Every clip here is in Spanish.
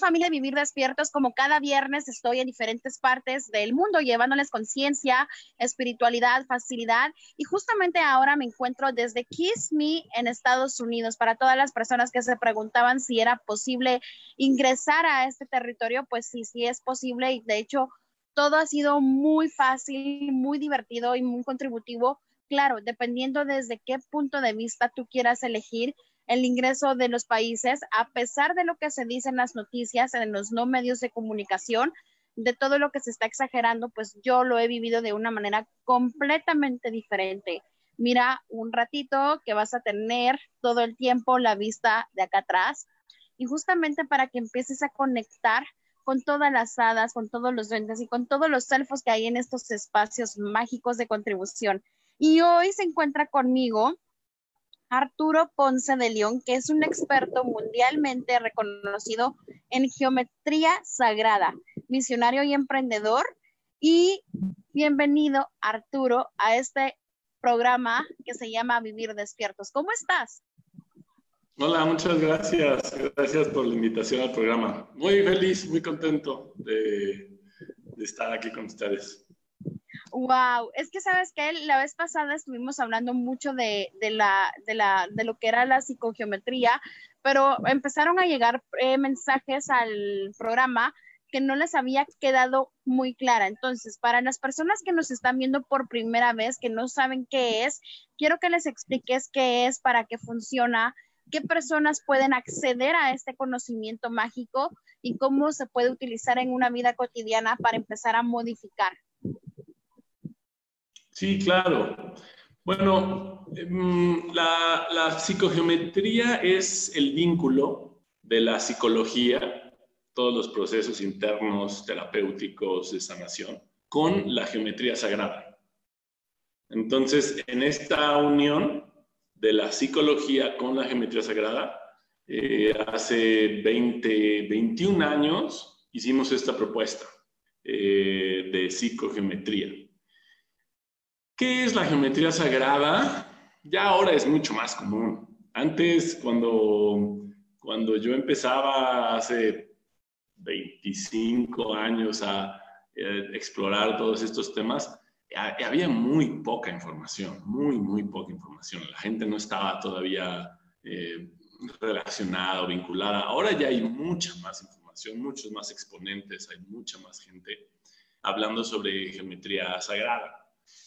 Familia Vivir Despiertos, como cada viernes estoy en diferentes partes del mundo llevándoles conciencia, espiritualidad, facilidad y justamente ahora me encuentro desde Kiss Me en Estados Unidos. Para todas las personas que se preguntaban si era posible ingresar a este territorio, pues sí, sí es posible y de hecho todo ha sido muy fácil, muy divertido y muy contributivo. Claro, dependiendo desde qué punto de vista tú quieras elegir el ingreso de los países, a pesar de lo que se dice en las noticias, en los no medios de comunicación, de todo lo que se está exagerando, pues yo lo he vivido de una manera completamente diferente. Mira, un ratito que vas a tener todo el tiempo la vista de acá atrás y justamente para que empieces a conectar con todas las hadas, con todos los duendes y con todos los elfos que hay en estos espacios mágicos de contribución. Y hoy se encuentra conmigo Arturo Ponce de León, que es un experto mundialmente reconocido en geometría sagrada, misionario y emprendedor. Y bienvenido, Arturo, a este programa que se llama Vivir Despiertos. ¿Cómo estás? Hola, muchas gracias. Gracias por la invitación al programa. Muy feliz, muy contento de, de estar aquí con ustedes. Wow, es que sabes que la vez pasada estuvimos hablando mucho de, la, de, la, de lo que era la psicogeometría, pero empezaron a llegar eh, mensajes al programa que no les había quedado muy clara. Entonces, para las personas que nos están viendo por primera vez, que no saben qué es, quiero que les expliques qué es, para qué funciona, qué personas pueden acceder a este conocimiento mágico y cómo se puede utilizar en una vida cotidiana para empezar a modificar. Sí, claro. Bueno, em, la, psicogeometría es el vínculo de la psicología, todos los procesos internos terapéuticos de sanación, con la geometría sagrada. Entonces, en esta unión de la psicología con la geometría sagrada, eh, hace 20, 21 años hicimos esta propuesta eh, de psicogeometría. ¿Qué es la geometría sagrada? Ya ahora es mucho más común. Antes, cuando, cuando yo empezaba hace 25 años a eh, explorar todos estos temas, había muy poca información, muy, muy poca información. La gente no estaba todavía eh, relacionada o vinculada. Ahora ya hay mucha más información, muchos más exponentes, hay mucha más gente hablando sobre geometría sagrada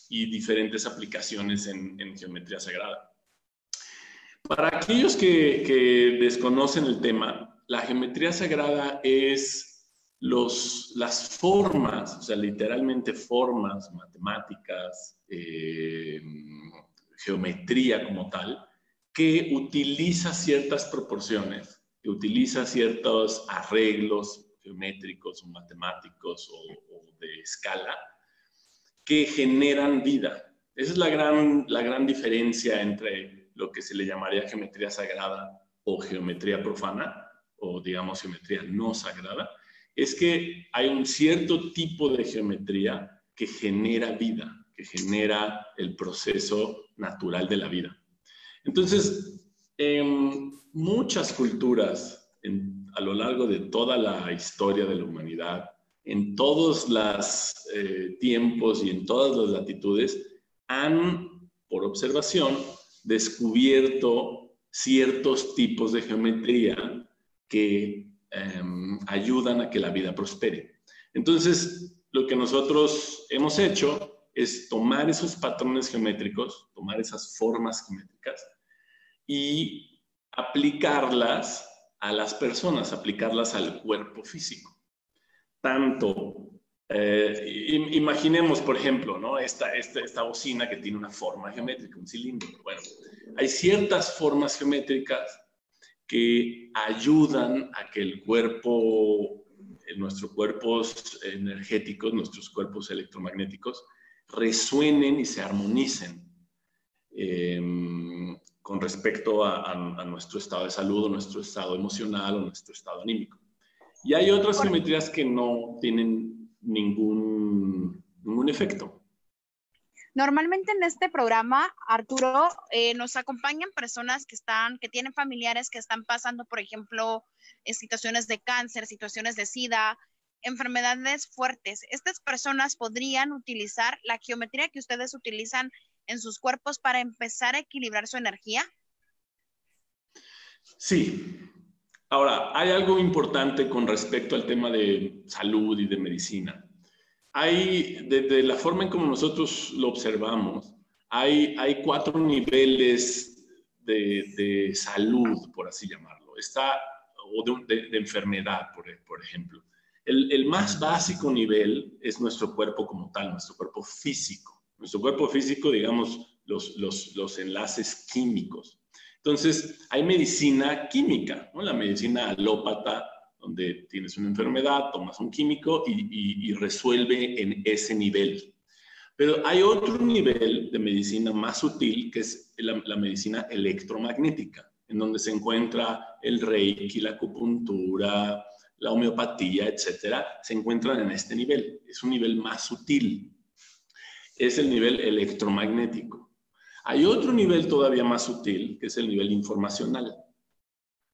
y diferentes aplicaciones en, geometría sagrada. Para aquellos que, desconocen el tema, la geometría sagrada es los, las formas, o sea, literalmente formas matemáticas, eh, geometría como tal, que utiliza ciertas proporciones, que utiliza ciertos arreglos geométricos o matemáticos o de escala que generan vida. Esa es la gran, la gran diferencia entre lo que se le llamaría geometría sagrada o geometría profana, o digamos geometría no sagrada, es que hay un cierto tipo de geometría que genera vida, que genera el proceso natural de la vida. Entonces, en muchas culturas a lo largo de toda la historia de la humanidad, en todos los eh, tiempos y en todas las latitudes han, por observación, descubierto ciertos tipos de geometría que em, ayudan a que la vida prospere. Entonces, lo que nosotros hemos hecho es tomar esos patrones geométricos, tomar esas formas geométricas y aplicarlas a las personas, aplicarlas al cuerpo físico. Tanto, eh, imaginemos, por ejemplo, ¿no? esta, esta, esta bocina que tiene una forma geométrica, un cilindro. Bueno, hay ciertas formas geométricas que ayudan a que el cuerpo, nuestros cuerpos energéticos, nuestros cuerpos electromagnéticos, resuenen y se armonicen em, con respecto a, nuestro estado de salud, o nuestro estado emocional o nuestro estado anímico. Y hay otras geometrías que no tienen ningún, ningún efecto. Normalmente en este programa, Arturo, eh, nos acompañan personas que están, que tienen familiares que están pasando, por ejemplo, en situaciones de cáncer, situaciones de SIDA, enfermedades fuertes. Estas personas podrían utilizar la geometría que ustedes utilizan en sus cuerpos para empezar a equilibrar su energía. Sí. Ahora, hay algo importante con respecto al tema de salud y de medicina hay, de, la forma en como nosotros lo observamos, hay, cuatro niveles de, salud, por así llamarlo. Está, o de, enfermedad, por, por ejemplo. El, el, más básico nivel es nuestro cuerpo como tal, nuestro cuerpo físico. Nuestro cuerpo físico, digamos, los, los, los enlaces químicos. Entonces, hay medicina química, ¿no? la medicina alópata, donde tienes una enfermedad, tomas un químico y, resuelve en ese nivel. Pero hay otro nivel de medicina más sutil, que es la, medicina electromagnética, en donde se encuentra el reiki, la acupuntura, la homeopatía, etcétera, se encuentran en este nivel. Es un nivel más sutil. Es el nivel electromagnético. Hay otro nivel todavía más sutil, que es el nivel informacional.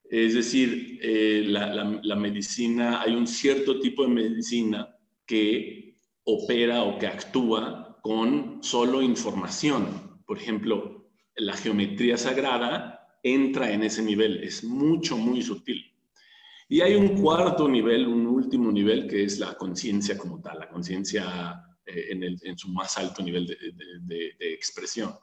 Es decir, eh, la, medicina, hay un cierto tipo de medicina que opera o que actúa con solo información. Por ejemplo, la geometría sagrada entra en ese nivel, es mucho, muy sutil. Y hay un cuarto nivel, un último nivel, que es la conciencia como tal, la conciencia eh, en, su más alto nivel de expresión.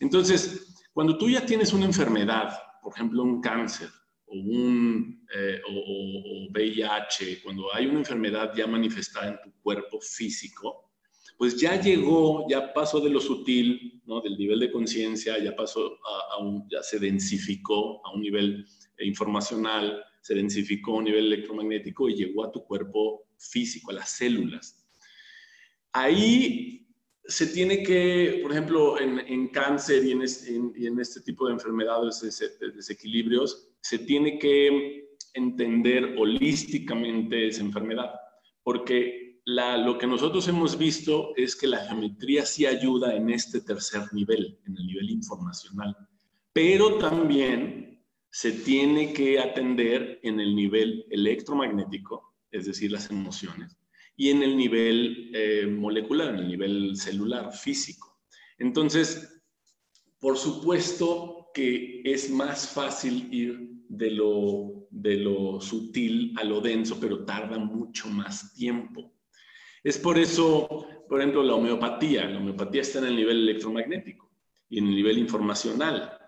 Entonces, cuando tú ya tienes una enfermedad, por ejemplo, un cáncer, o, un, eh, o, VIH, cuando hay una enfermedad ya manifestada en tu cuerpo físico, pues ya llegó, ya pasó de lo sutil, ¿no? del nivel de conciencia, ya pasó a, un, ya se densificó a un nivel informacional, se densificó a un nivel electromagnético y llegó a tu cuerpo físico, a las células. Ahí se tiene que, por ejemplo, en, cáncer en, y en, este tipo de enfermedades, desequilibrios, se tiene que entender holísticamente esa enfermedad, porque lo que nosotros hemos visto es que la geometría sí ayuda en este tercer nivel, en el nivel informacional, pero también se tiene que atender en el nivel electromagnético, es decir, las emociones, y en el nivel eh, molecular, en el nivel celular, físico. Entonces, por supuesto que es más fácil ir de lo, de lo sutil a lo denso, pero tarda mucho más tiempo. Es por eso, por ejemplo, la homeopatía. La homeopatía está en el nivel electromagnético y en el nivel informacional.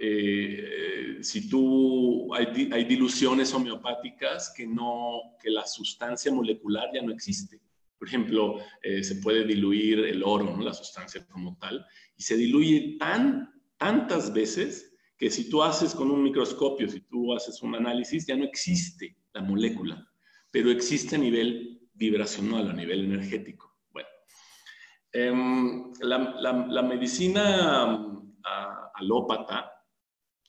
Eh, si tú, hay, hay, diluciones homeopáticas que no, que la sustancia molecular ya no existe. Por ejemplo, eh, se puede diluir el oro, ¿no? la sustancia como tal, y se diluye tan, tantas veces que si tú haces con un microscopio, si tú haces un análisis, ya no existe la molécula, pero existe a nivel vibracional, a nivel energético. Bueno, em, la, medicina uh, alópata,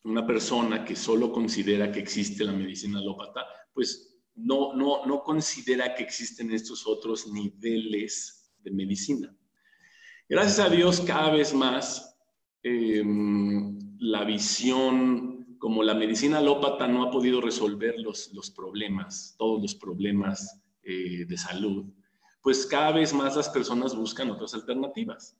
una persona que solo considera que existe la medicina alópata, pues no, no, no considera que existen estos otros niveles de medicina. Gracias a Dios, cada vez más Em, la visión, como la medicina alópata no ha podido resolver los, los problemas, todos los problemas eh, de salud, pues cada vez más las personas buscan otras alternativas.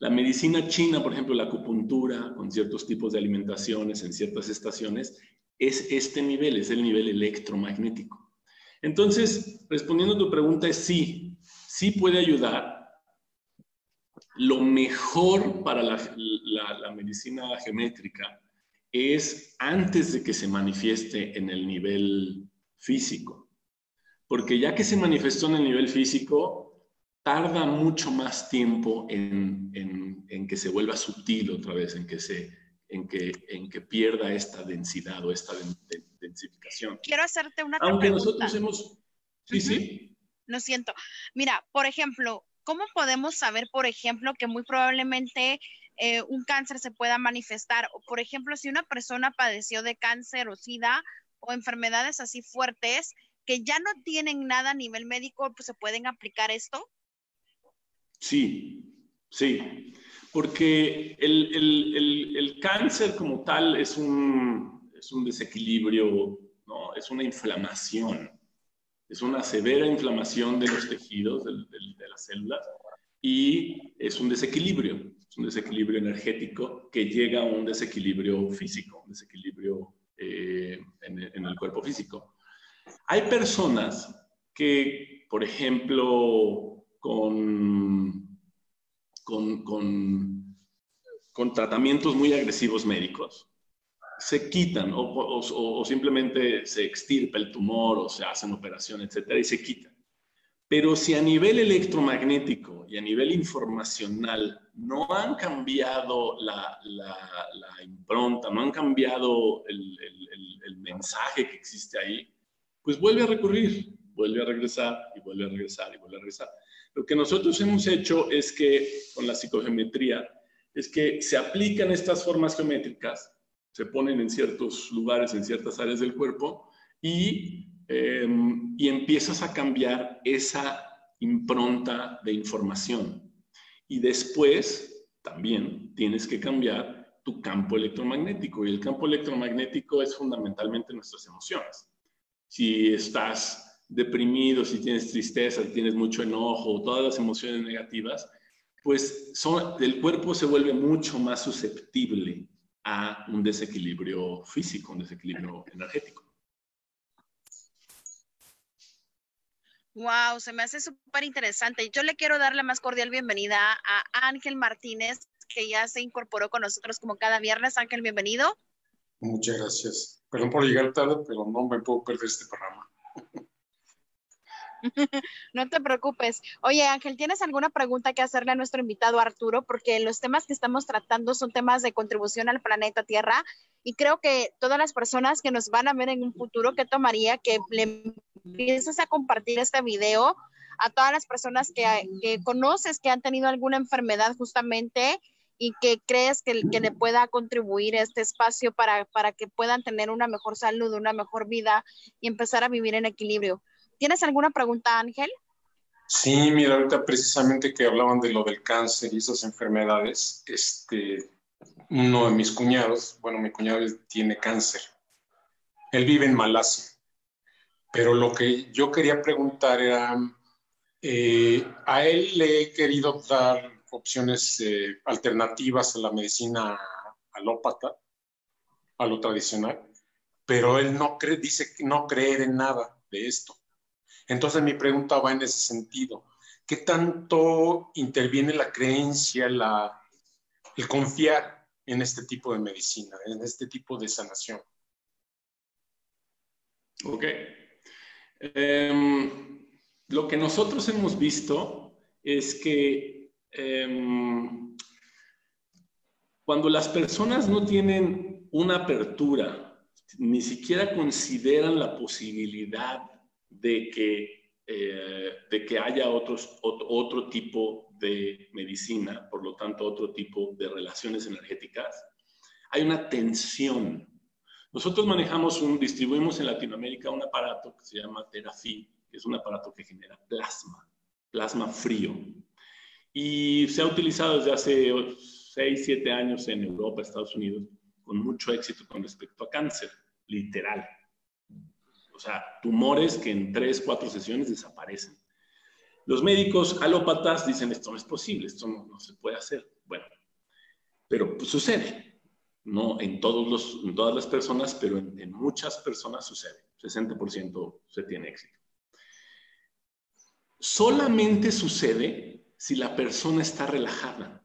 La medicina china, por ejemplo, la acupuntura, con ciertos tipos de alimentaciones en ciertas estaciones, es este nivel, es el nivel electromagnético. Entonces, respondiendo a tu pregunta, es sí, sí puede ayudar. Lo mejor para la, medicina geométrica es antes de que se manifieste en el nivel físico. Porque ya que se manifestó en el nivel físico, tarda mucho más tiempo en, que se vuelva sutil otra vez, en que, se, en que, en que pierda esta densidad o esta densificación. Quiero hacerte una pregunta. Aunque nosotros hemos... Sí, sí. Lo siento. Mira, por ejemplo, ¿cómo podemos saber, por ejemplo, que muy probablemente eh, un cáncer se pueda manifestar? O, por ejemplo, si una persona padeció de cáncer o SIDA o enfermedades así fuertes que ya no tienen nada a nivel médico, pues se pueden aplicar esto? Sí, sí, porque el, cáncer como tal es un, es un desequilibrio, ¿no? es una inflamación es una severa inflamación de los tejidos, de, las células, y es un desequilibrio, es un desequilibrio energético que llega a un desequilibrio físico, un desequilibrio eh, en, el cuerpo físico. Hay personas que, por ejemplo, con, con, con tratamientos muy agresivos médicos, se quitan o, simplemente se extirpa el tumor o se hacen operaciones, etcétera, y se quitan. Pero si a nivel electromagnético y a nivel informacional no han cambiado la, impronta, no han cambiado el, el, mensaje que existe ahí, pues vuelve a recurrir, vuelve a regresar y vuelve a regresar y vuelve a regresar. Lo que nosotros hemos hecho es que con la psicogeometría es que se aplican estas formas geométricas se ponen en ciertos lugares, en ciertas áreas del cuerpo y, em, y empiezas a cambiar esa impronta de información. Y después también tienes que cambiar tu campo electromagnético. Y el campo electromagnético es fundamentalmente nuestras emociones. Si estás deprimido, si tienes tristeza, si tienes mucho enojo, todas las emociones negativas, pues son, el cuerpo se vuelve mucho más susceptible a un desequilibrio físico, un desequilibrio energético. Wow, se me hace súper interesante. Yo le quiero dar la más cordial bienvenida a Ángel Martínez, que ya se incorporó con nosotros como cada viernes. Ángel, bienvenido. Muchas gracias. Perdón por llegar tarde, pero no me puedo perder este programa. no te preocupes. Oye, Ángel, ¿tienes alguna pregunta que hacerle a nuestro invitado Arturo? Porque los temas que estamos tratando son temas de contribución al planeta Tierra y creo que todas las personas que nos van a ver en un futuro, ¿qué tomaría que le empieces a compartir este video a todas las personas que, conoces que han tenido alguna enfermedad justamente? y que crees que, que, le pueda contribuir este espacio para, para que puedan tener una mejor salud, una mejor vida y empezar a vivir en equilibrio. ¿Tienes alguna pregunta, Ángel? Sí, mira, ahorita precisamente que hablaban de lo del cáncer y esas enfermedades, este, uno de mis cuñados, bueno, mi cuñado tiene cáncer. Él vive en Malasia. Pero lo que yo quería preguntar era, eh, a él le he querido dar opciones eh, alternativas a la medicina alópata, a lo tradicional, pero él no cree, dice que no creer en nada de esto. Entonces mi pregunta va en ese sentido. ¿Qué tanto interviene la creencia, el confiar en este tipo de medicina, en este tipo de sanación? Ok. Em, lo que nosotros hemos visto es que em, cuando las personas no tienen una apertura, ni siquiera consideran la posibilidad de que, eh, de que haya otros, otro, tipo de medicina, por lo tanto otro tipo de relaciones energéticas, hay una tensión. Nosotros manejamos un, distribuimos en Latinoamérica un aparato que se llama Terafi, que es un aparato que genera plasma, plasma frío. Y se ha utilizado desde hace 6, 7 años en Europa, Estados Unidos, con mucho éxito con respecto a cáncer, literal. O sea, tumores que en tres, cuatro sesiones desaparecen. Los médicos alópatas dicen esto no es posible, esto no, se puede hacer. Bueno, pero pues, sucede. No en, todos los, en todas las personas, pero en, muchas personas sucede. 60% se tiene éxito. solamente sucede si la persona está relajada.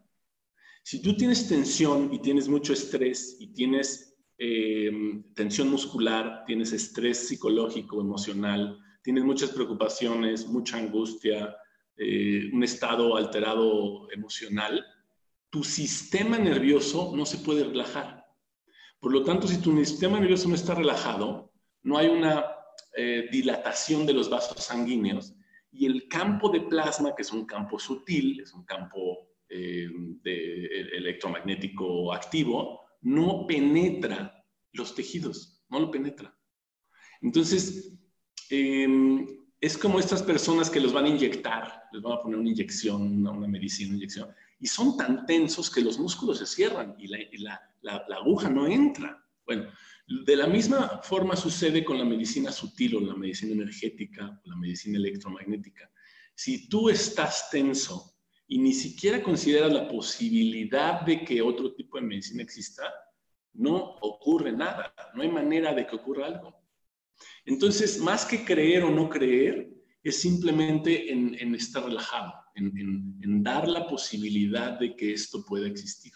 Si tú tienes tensión y tienes mucho estrés y tienes eh, tensión muscular, tienes estrés psicológico, emocional, tienes muchas preocupaciones, mucha angustia, eh, un estado alterado emocional, tu sistema nervioso no se puede relajar. Por lo tanto, si tu sistema nervioso no está relajado, no hay una eh, dilatación de los vasos sanguíneos y el campo de plasma, que es un campo sutil, es un campo eh, de, electromagnético activo, no penetra los tejidos, no lo penetra. Entonces, em, es como estas personas que los van a inyectar, les van a poner una inyección, una, medicina, una inyección, y son tan tensos que los músculos se cierran y la, aguja no entra. Bueno, de la misma forma sucede con la medicina sutil o la medicina energética o la medicina electromagnética. Si tú estás tenso y ni siquiera consideras la posibilidad de que otro tipo de medicina exista, no ocurre nada, no hay manera de que ocurra algo. Entonces, más que creer o no creer, es simplemente en, estar relajado, en, dar la posibilidad de que esto pueda existir.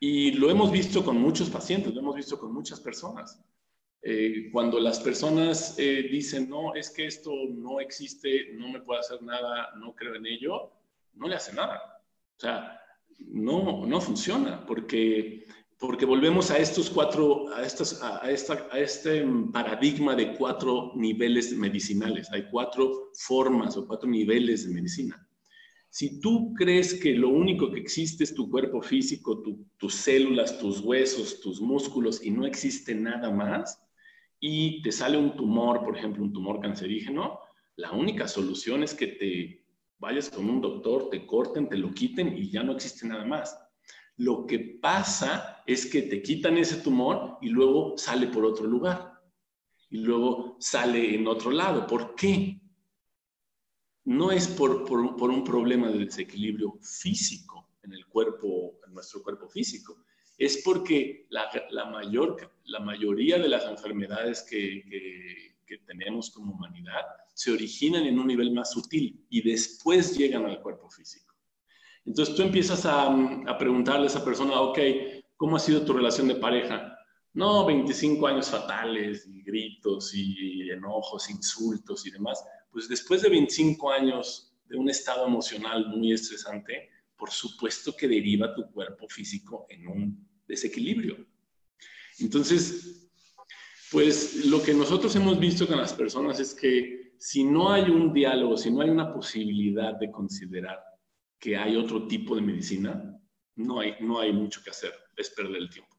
Y lo hemos visto con muchos pacientes, lo hemos visto con muchas personas. Eh, cuando las personas eh, dicen, no, es que esto no existe, no me puedo hacer nada, no creo en ello, no le hace nada. O sea, no, no funciona, porque porque volvemos a estos cuatro, a, estas, a, esta, a este paradigma de cuatro niveles medicinales. Hay cuatro formas o cuatro niveles de medicina. Si tú crees que lo único que existe es tu cuerpo físico, tus células, tus huesos, tus músculos y no existe nada más, y te sale un tumor, por ejemplo, un tumor cancerígeno, la única solución es que te vayas con un doctor, te corten, te lo quiten y ya no existe nada más. Lo que pasa es que te quitan ese tumor y luego sale por otro lugar. Y luego sale en otro lado. ¿Por qué? No es por, un problema de desequilibrio físico en el cuerpo, en nuestro cuerpo físico. Es porque la, mayor, la mayoría de las enfermedades que, que tenemos como humanidad se originan en un nivel más sutil y después llegan al cuerpo físico. Entonces tú empiezas a, preguntarle a esa persona, ok, ¿cómo ha sido tu relación de pareja? No, 25 años fatales, y gritos, y enojos, insultos y demás. Pues después de 25 años de un estado emocional muy estresante, por supuesto que deriva tu cuerpo físico en un desequilibrio. Entonces, pues lo que nosotros hemos visto con las personas es que si no hay un diálogo, si no hay una posibilidad de considerar que hay otro tipo de medicina, no hay, no hay mucho que hacer, es perder el tiempo.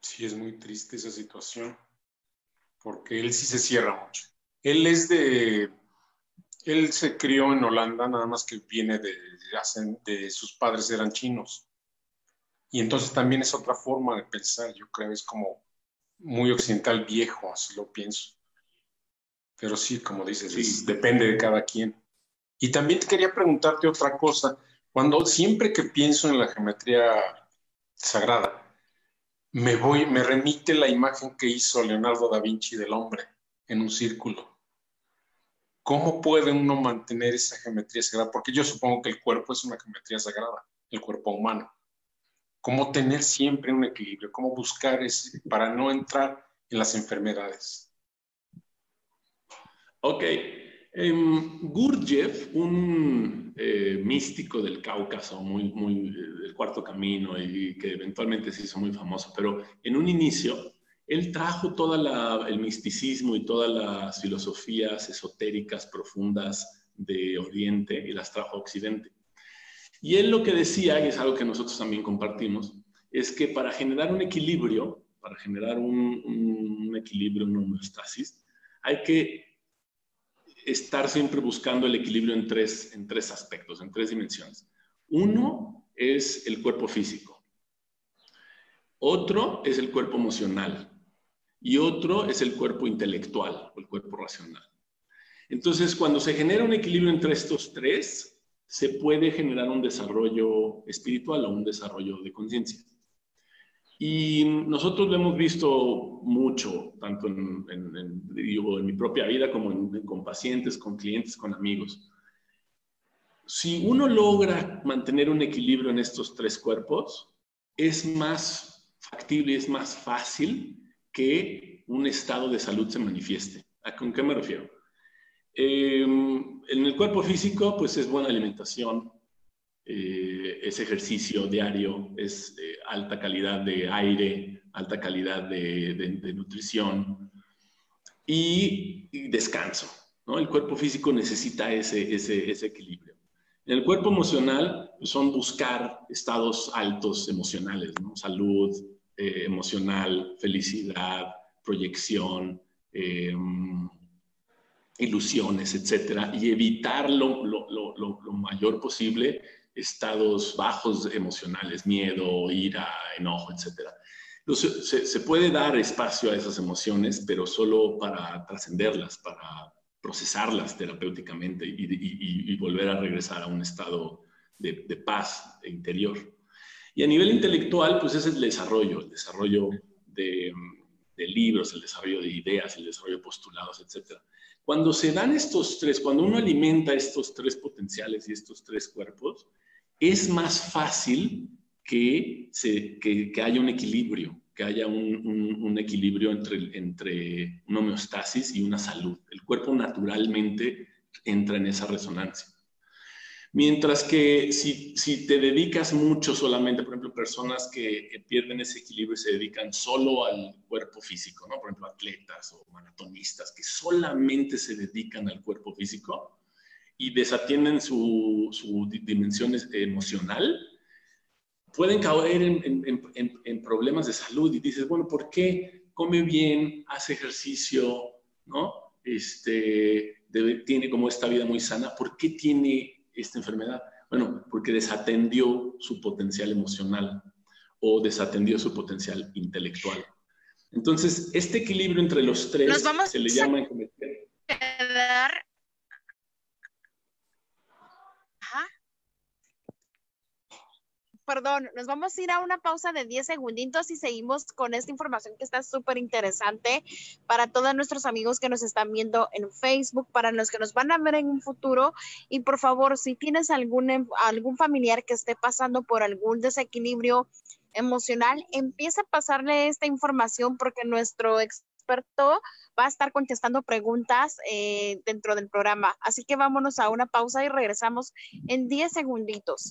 Sí, es muy triste esa situación, porque él sí se cierra mucho. Él es de, él se crió en Holanda, nada más que viene de, de sus padres eran chinos. Y entonces también es otra forma de pensar, yo creo, es como muy occidental viejo, así lo pienso. Pero sí, como dices, depende de cada quien. Y también te quería preguntarte otra cosa. Cuando siempre que pienso en la geometría sagrada, me voy, me remite la imagen que hizo Leonardo da Vinci del hombre en un círculo. ¿Cómo puede uno mantener esa geometría sagrada? Porque yo supongo que el cuerpo es una geometría sagrada, el cuerpo humano. ¿Cómo tener siempre un equilibrio? ¿Cómo buscar ese para no entrar en las enfermedades? Ok, Em, Gurdjieff, un eh, místico del Cáucaso, muy, muy eh, del cuarto camino y que eventualmente se hizo muy famoso, pero en un inicio él trajo todo el misticismo y todas las filosofías esotéricas profundas de Oriente y las trajo a Occidente. Y él lo que decía, y es algo que nosotros también compartimos, es que para generar un equilibrio, para generar un, un equilibrio, una homeostasis, hay que estar siempre buscando el equilibrio en tres, en tres aspectos, en tres dimensiones. Uno es el cuerpo físico, otro es el cuerpo emocional y otro es el cuerpo intelectual o el cuerpo racional. Entonces, cuando se genera un equilibrio entre estos tres, se puede generar un desarrollo espiritual o un desarrollo de conciencia. Y nosotros lo hemos visto mucho, tanto en, en mi propia vida como con pacientes, con clientes, con amigos. Si uno logra mantener un equilibrio en estos tres cuerpos, es más factible, es más fácil que un estado de salud se manifieste. ¿A con qué me refiero? Em, en el cuerpo físico, pues es buena alimentación, eh, es ejercicio diario, es eh, alta calidad de aire, alta calidad de, nutrición y, descanso. ¿no? El cuerpo físico necesita ese, equilibrio. En el cuerpo emocional pues, son buscar estados altos emocionales, ¿no? salud eh, emocional, felicidad, proyección, em, ilusiones, etcétera, y evitar lo, lo, lo, mayor posible estados bajos emocionales, miedo, ira, enojo, etcétera. Se, se, puede dar espacio a esas emociones, pero solo para trascenderlas, para procesarlas terapéuticamente y, volver a regresar a un estado de paz interior. Y a nivel intelectual, pues es el desarrollo, el desarrollo de, libros, el desarrollo de ideas, el desarrollo de postulados, etcétera. Cuando se dan estos tres, cuando uno alimenta estos tres potenciales y estos tres cuerpos, es más fácil que, se, que, haya un equilibrio, que haya un, un, equilibrio entre, entre una homeostasis y una salud. El cuerpo naturalmente entra en esa resonancia. Mientras que si, si, te dedicas mucho solamente, por ejemplo, personas que pierden ese equilibrio y se dedican solo al cuerpo físico, ¿no? Por ejemplo, atletas o maratonistas que solamente se dedican al cuerpo físico y desatienden su, su dimensión emocional, pueden caer en, en, en, problemas de salud y dices, bueno, ¿por qué come bien, hace ejercicio, ¿no? Este, tiene como esta vida muy sana, ¿por qué tiene esta enfermedad? Bueno, porque desatendió su potencial emocional o desatendió su potencial intelectual. Entonces, este equilibrio entre los tres se le llama en perdón, nos vamos a ir a una pausa de 10 segunditos y seguimos con esta información que está súper interesante para todos nuestros amigos que nos están viendo en Facebook, para los que nos van a ver en un futuro. Y por favor, si tienes algún, em, algún familiar que esté pasando por algún desequilibrio emocional, empieza a pasarle esta información porque nuestro experto va a estar contestando preguntas eh, dentro del programa. Así que vámonos a una pausa y regresamos en 10 segunditos.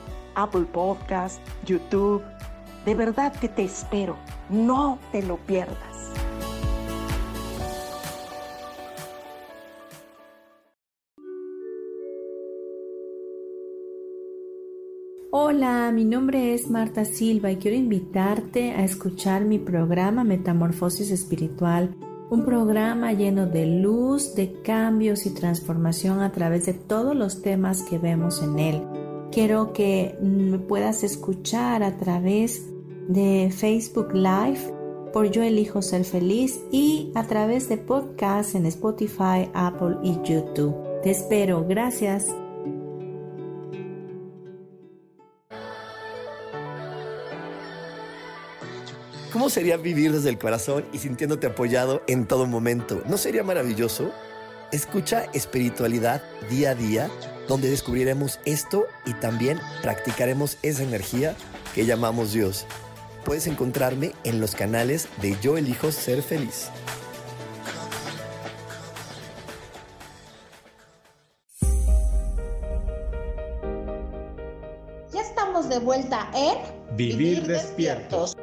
Apple Podcast, YouTube. De verdad que te espero. No te lo pierdas. Hola, mi nombre es Marta Silva y quiero invitarte a escuchar mi programa Metamorfosis Espiritual, un programa lleno de luz, de cambios y transformación a través de todos los temas que vemos en él. Quiero que me puedas escuchar a través de Facebook Live por Yo Elijo Ser Feliz y a través de podcasts en Spotify, Apple y YouTube. Te espero. Gracias. ¿Cómo sería vivir desde el corazón y sintiéndote apoyado en todo momento? ¿No sería maravilloso? Escucha espiritualidad día a día donde descubriremos esto y también practicaremos esa energía que llamamos Dios. Puedes encontrarme en los canales de Yo elijo ser feliz. Ya estamos de vuelta en Vivir, despiertos.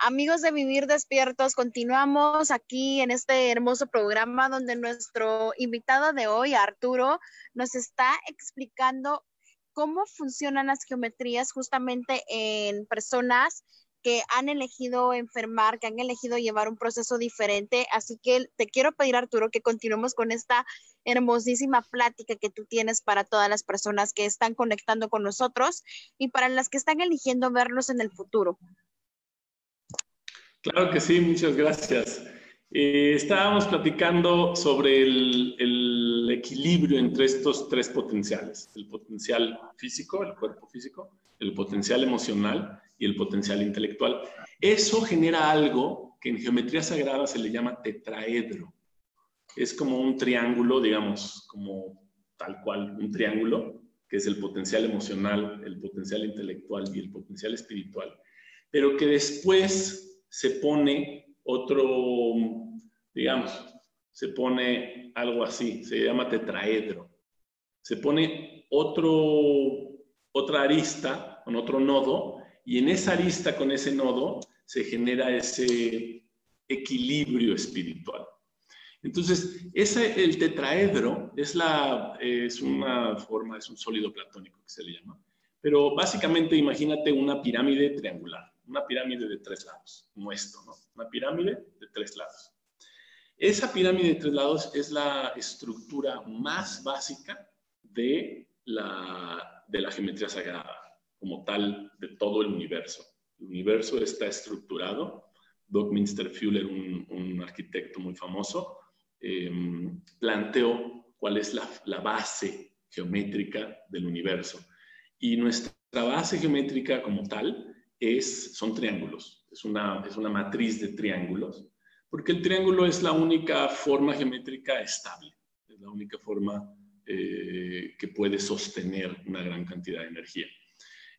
Amigos de Vivir Despiertos, continuamos aquí en este hermoso programa donde nuestro invitado de hoy, Arturo, nos está explicando cómo funcionan las geometrías justamente en personas que han elegido enfermar, que han elegido llevar un proceso diferente. Así que te quiero pedir, Arturo, que continuemos con esta hermosísima plática que tú tienes para todas las personas que están conectando con nosotros y para las que están eligiendo vernos en el futuro. Claro que sí, muchas gracias. Eh, estábamos platicando sobre el, el, equilibrio entre estos tres potenciales, el potencial físico, el cuerpo físico, el potencial emocional y el potencial intelectual. Eso genera algo que en geometría sagrada se le llama tetraedro. Es como un triángulo, digamos, como tal cual, un triángulo, que es el potencial emocional, el potencial intelectual y el potencial espiritual, pero que después se pone otro, digamos, se pone algo así, se llama tetraedro. Se pone otro, otra arista con otro nodo y en esa arista con ese nodo se genera ese equilibrio espiritual. Entonces, ese, el tetraedro es, la, es una forma, es un sólido platónico que se le llama, pero básicamente imagínate una pirámide triangular una pirámide de tres lados, esto, ¿no? Una pirámide de tres lados. Esa pirámide de tres lados es la estructura más básica de la, de la geometría sagrada, como tal, de todo el universo. El universo está estructurado. Buckminster Fuller, un, arquitecto muy famoso, em, planteó cuál es la, la base geométrica del universo. Y nuestra base geométrica como tal es, son triángulos, es una, es una matriz de triángulos, porque el triángulo es la única forma geométrica estable, es la única forma eh, que puede sostener una gran cantidad de energía.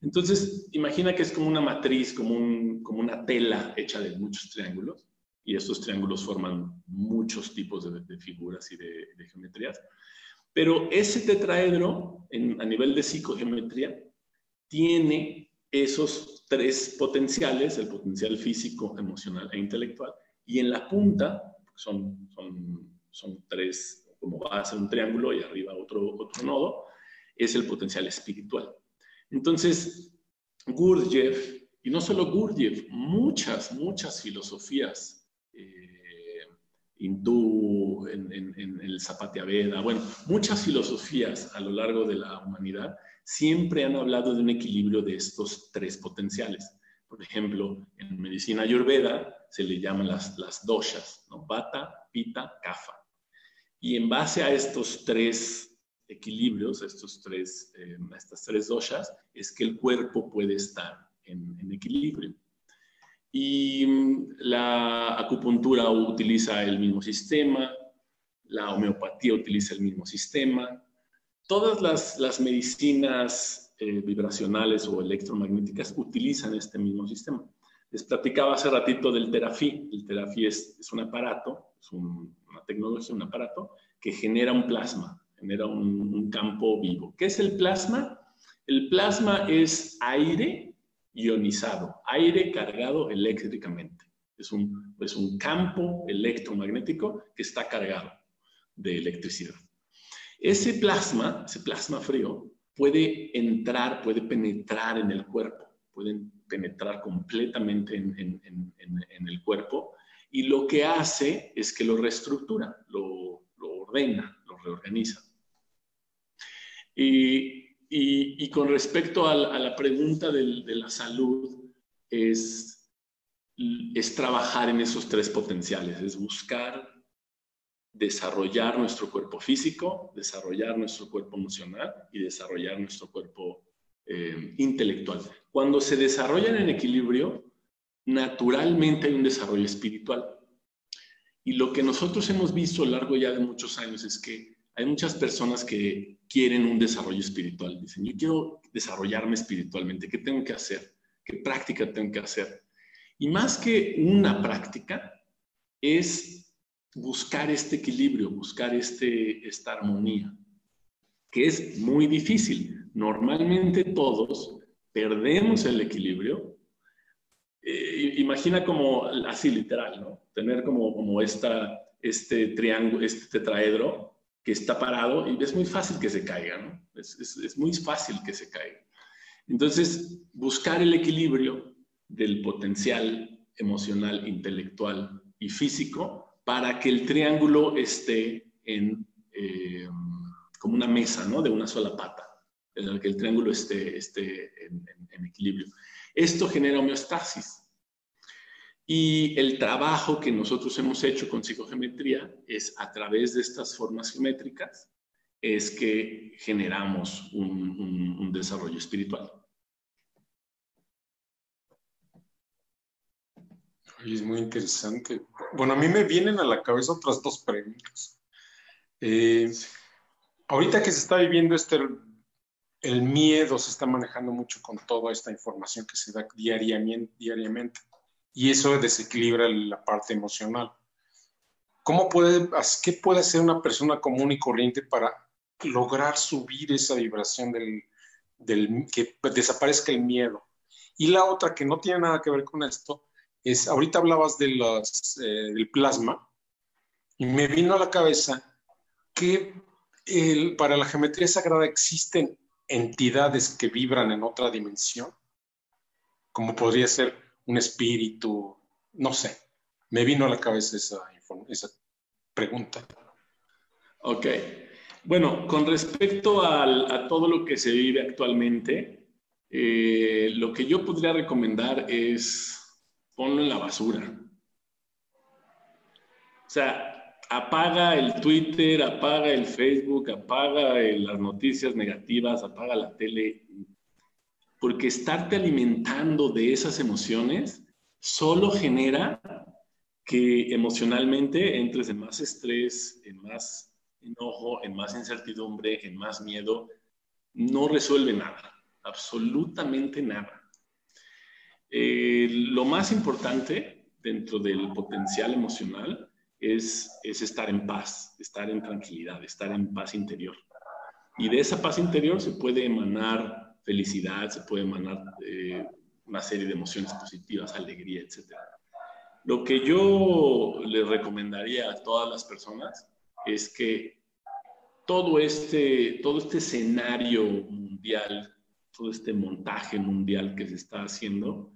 Entonces, imagina que es como una matriz, como, un, como una tela hecha de muchos triángulos, y estos triángulos forman muchos tipos de, figuras y de, geometrías. Pero ese tetraedro, a nivel de psicogeometría, tiene esos tres potenciales, el potencial físico, emocional e intelectual, y en la punta, son, son, son tres, como va a ser un triángulo y arriba otro, otro nodo, es el potencial espiritual. Entonces, Gurdjieff, y no solo Gurdjieff, muchas, muchas filosofías eh, hindú, en, en, en el Zapatyaveda, bueno, muchas filosofías a lo largo de la humanidad siempre han hablado de un equilibrio de estos tres potenciales. Por ejemplo, en medicina ayurveda se le llaman las, doshas, ¿no? Vata, Pita, Kapha. Y en base a estos tres equilibrios, estos tres, eh, estas tres doshas, es que el cuerpo puede estar en, en equilibrio. Y mm, la acupuntura utiliza el mismo sistema, la homeopatía utiliza el mismo sistema, todas las, medicinas eh, vibracionales o electromagnéticas utilizan este mismo sistema. Les platicaba hace ratito del terafí. El terafí es, un aparato, es una tecnología, un aparato que genera un plasma, genera un, campo vivo. ¿Qué es el plasma? El plasma es aire ionizado, aire cargado eléctricamente. Es un, es un campo electromagnético que está cargado de electricidad. Ese plasma, ese plasma frío, puede entrar, puede penetrar en el cuerpo, puede penetrar completamente en, el cuerpo y lo que hace es que lo reestructura, lo, ordena, lo reorganiza. Y, con respecto a la, pregunta de, la salud, es trabajar en esos tres potenciales, es buscar desarrollar nuestro cuerpo físico, desarrollar nuestro cuerpo emocional y desarrollar nuestro cuerpo eh, intelectual. Cuando se desarrollan en equilibrio, naturalmente hay un desarrollo espiritual. Y lo que nosotros hemos visto a lo largo ya de muchos años es que hay muchas personas que quieren un desarrollo espiritual. Dicen, yo quiero desarrollarme espiritualmente. ¿Qué tengo que hacer? ¿Qué práctica tengo que hacer? Y más que una práctica, es buscar este equilibrio, buscar este, esta armonía, que es muy difícil. Normalmente todos perdemos el equilibrio. Eh, imagina como así literal, ¿no? Tener como, como esta, este triángulo, este tetraedro que está parado y es muy fácil que se caiga, ¿no? Es, es, es muy fácil que se caiga. Entonces, buscar el equilibrio del potencial emocional, intelectual y físico para que el triángulo esté en, eh, como una mesa, ¿no? De una sola pata, en el que el triángulo esté, esté en, equilibrio. Esto genera homeostasis. Y el trabajo que nosotros hemos hecho con psicogeometría es a través de estas formas geométricas, es que generamos un desarrollo espiritual. Es muy interesante. Bueno, a mí me vienen a la cabeza otras dos preguntas. Eh, ahorita que se está viviendo este, el miedo se está manejando mucho con toda esta información que se da diariamente, diariamente y eso desequilibra la parte emocional. ¿Cómo puede, ¿Qué puede hacer una persona común y corriente para lograr subir esa vibración del, del que desaparezca el miedo? Y la otra que no tiene nada que ver con esto es, ahorita hablabas de los, eh, del plasma y me vino a la cabeza que el, para la geometría sagrada existen entidades que vibran en otra dimensión, como podría ser un espíritu, no sé. Me vino a la cabeza esa, esa pregunta. Ok. Bueno, con respecto al, a todo lo que se vive actualmente, eh, lo que yo podría recomendar es ponlo en la basura. O sea, apaga el Twitter, apaga el Facebook, apaga las noticias negativas, apaga la tele, porque estarte alimentando de esas emociones solo genera que emocionalmente entres en más estrés, en más enojo, en más incertidumbre, en más miedo. No resuelve nada, absolutamente nada. Eh, lo más importante dentro del potencial emocional es, es estar en paz, estar en tranquilidad, estar en paz interior. Y de esa paz interior se puede emanar felicidad, se puede emanar eh, una serie de emociones positivas, alegría, etc. Lo que yo le recomendaría a todas las personas es que todo este, todo este escenario mundial, todo este montaje mundial que se está haciendo,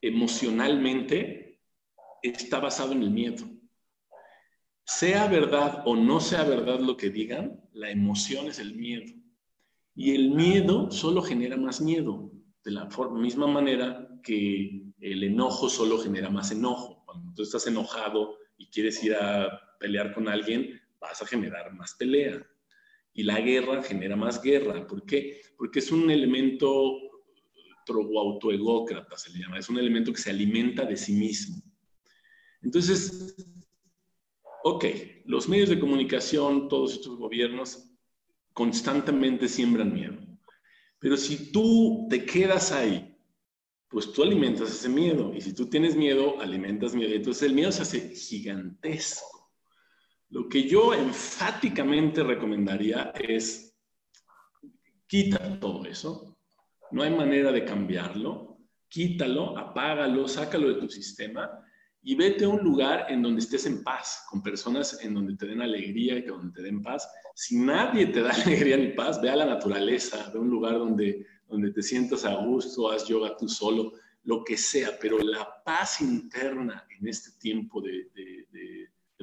emocionalmente está basado en el miedo. Sea verdad o no sea verdad lo que digan, la emoción es el miedo. Y el miedo solo genera más miedo, de la misma manera que el enojo solo genera más enojo. Cuando tú estás enojado y quieres ir a pelear con alguien, vas a generar más pelea. Y la guerra genera más guerra. ¿Por qué? Porque es un elemento autoegócrata, se le llama. Es un elemento que se alimenta de sí mismo. Entonces, ok, los medios de comunicación, todos estos gobiernos constantemente siembran miedo. Pero si tú te quedas ahí, pues tú alimentas ese miedo. Y si tú tienes miedo, alimentas miedo. Entonces el miedo se hace gigantesco. Lo que yo enfáticamente recomendaría es quita todo eso, no hay manera de cambiarlo, quítalo, apágalo, sácalo de tu sistema y vete a un lugar en donde estés en paz, con personas en donde te den alegría y donde te den paz. Si nadie te da alegría ni paz, ve a la naturaleza, ve a un lugar donde, donde te sientas a gusto, haz yoga tú solo, lo que sea, pero la paz interna en este tiempo de,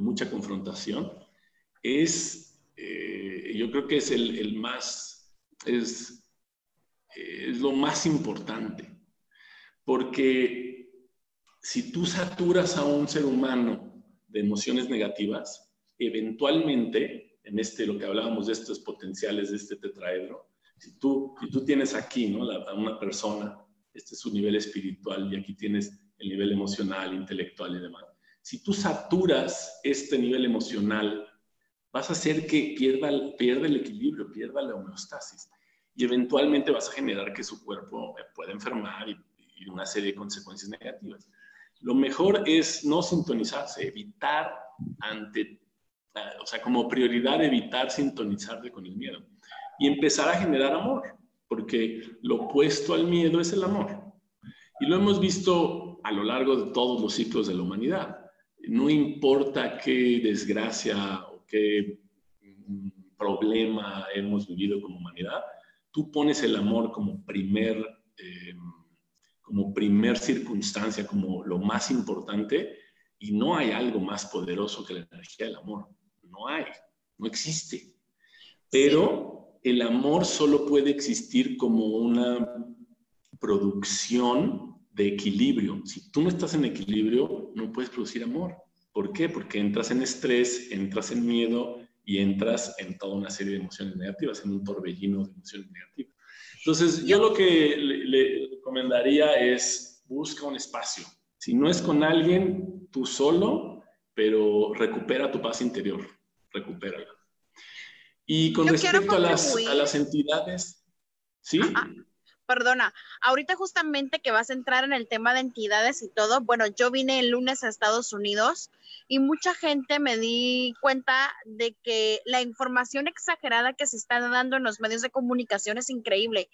mucha confrontación es, eh, yo creo que es el, el más, es es lo más importante, porque si tú saturas a un ser humano de emociones negativas, eventualmente, en este, lo que hablábamos de estos potenciales de este tetraedro, si tú, si tú tienes aquí, ¿no? a una persona, este es su nivel espiritual y aquí tienes el nivel emocional, intelectual y demás. Si tú saturas este nivel emocional, vas a hacer que pierda, pierda el equilibrio, pierda la homeostasis y eventualmente vas a generar que su cuerpo pueda enfermar y, una serie de consecuencias negativas. Lo mejor es no sintonizarse, evitar ante, o sea, como prioridad evitar sintonizarte con el miedo y empezar a generar amor, porque lo opuesto al miedo es el amor. Y lo hemos visto a lo largo de todos los ciclos de la humanidad. No importa qué desgracia o qué mm, problema hemos vivido como humanidad, tú pones el amor como primer, eh, como primer circunstancia, como lo más importante, y no hay algo más poderoso que la energía del amor. No hay, no existe. Pero el amor solo puede existir como una producción de equilibrio. Si tú no estás en equilibrio, no puedes producir amor. ¿Por qué? Porque entras en estrés, entras en miedo y entras en toda una serie de emociones negativas, en un torbellino de emociones negativas. Entonces, yo lo que le, recomendaría es busca un espacio. Si no es con alguien, tú solo, pero recupera tu paz interior, recupérala. Y con respecto a las, a las entidades, ¿sí? Perdona, ahorita justamente que vas a entrar en el tema de entidades y todo, bueno, yo vine el lunes a Estados Unidos y mucha gente me di cuenta de que la información exagerada que se está dando en los medios de comunicación es increíble,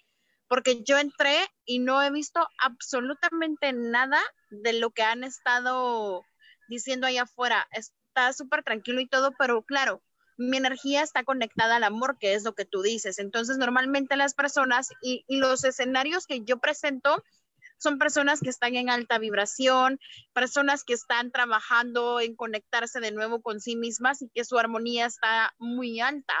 porque yo entré y no he visto absolutamente nada de lo que han estado diciendo allá afuera. Está súper tranquilo y todo, pero claro, mi energía está conectada al amor, que es lo que tú dices. Entonces, normalmente las personas y, los escenarios que yo presento son personas que están en alta vibración, personas que están trabajando en conectarse de nuevo con sí mismas y que su armonía está muy alta.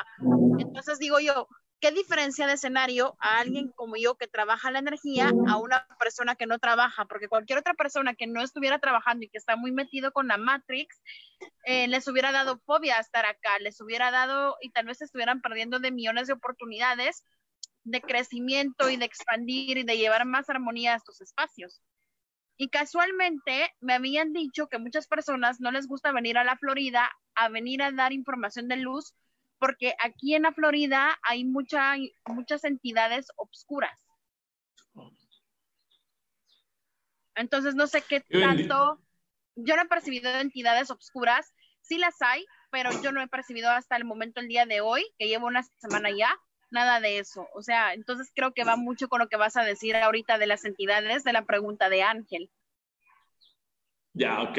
Entonces digo yo, ¿Qué diferencia de escenario a alguien como yo que trabaja la energía a una persona que no trabaja? Porque cualquier otra persona que no estuviera trabajando y que está muy metido con la Matrix, eh, les hubiera dado fobia estar acá, les hubiera dado y tal vez estuvieran perdiendo de millones de oportunidades de crecimiento y de expandir y de llevar más armonía a estos espacios. Y casualmente me habían dicho que muchas personas no les gusta venir a la Florida a venir a dar información de luz porque aquí en la Florida hay mucha, muchas entidades obscuras. Entonces no sé qué tanto, yo no he percibido entidades obscuras, sí las hay, pero yo no he percibido hasta el momento, el día de hoy, que llevo una semana ya, nada de eso. O sea, entonces creo que va mucho con lo que vas a decir ahorita de las entidades, de la pregunta de Ángel. Ya, ok.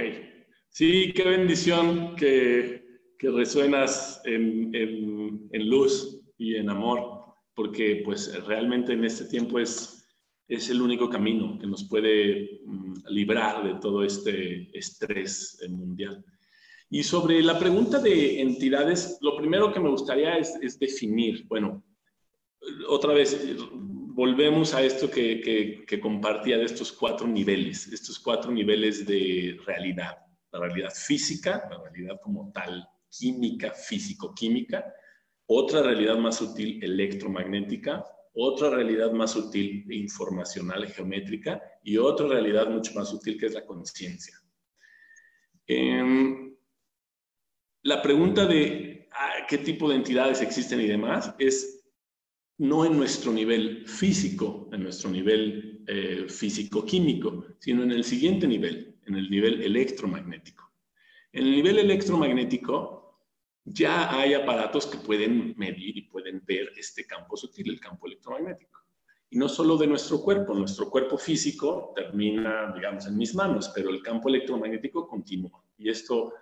Sí, qué bendición que que resuenas en, en, luz y en amor, porque pues realmente en este tiempo es, es el único camino que nos puede mm, librar de todo este estrés mundial. Y sobre la pregunta de entidades, lo primero que me gustaría es, es definir, bueno, otra vez, volvemos a esto que, que, que compartía de estos cuatro niveles, estos cuatro niveles de realidad, la realidad física, la realidad como tal, química, físico-química, otra realidad más sutil electromagnética, otra realidad más sutil informacional geométrica y otra realidad mucho más sutil que es la conciencia. Em, la pregunta de ah, qué tipo de entidades existen y demás es no en nuestro nivel físico, en nuestro nivel eh, físico-químico, sino en el siguiente nivel, en el nivel electromagnético. En el nivel electromagnético, ya hay aparatos que pueden medir y pueden ver este campo sutil, el campo electromagnético. Y no solo de nuestro cuerpo, nuestro cuerpo físico termina, digamos, en mis manos, pero el campo electromagnético continúa. Y esto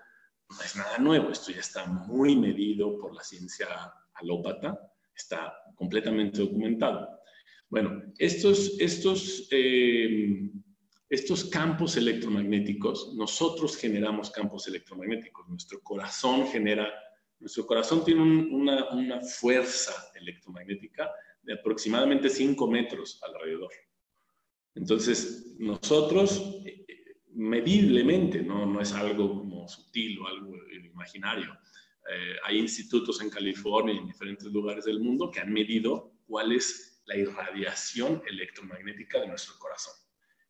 no es nada nuevo, esto ya está muy medido por la ciencia alópata, está completamente documentado. Bueno, estos, estos, eh, estos campos electromagnéticos, nosotros generamos campos electromagnéticos, nuestro corazón genera nuestro corazón tiene una, fuerza electromagnética de aproximadamente 5 metros alrededor. Entonces, nosotros, eh, mediblemente, no, no es algo como sutil o algo imaginario. Eh, hay institutos en California y en diferentes lugares del mundo que han medido cuál es la irradiación electromagnética de nuestro corazón.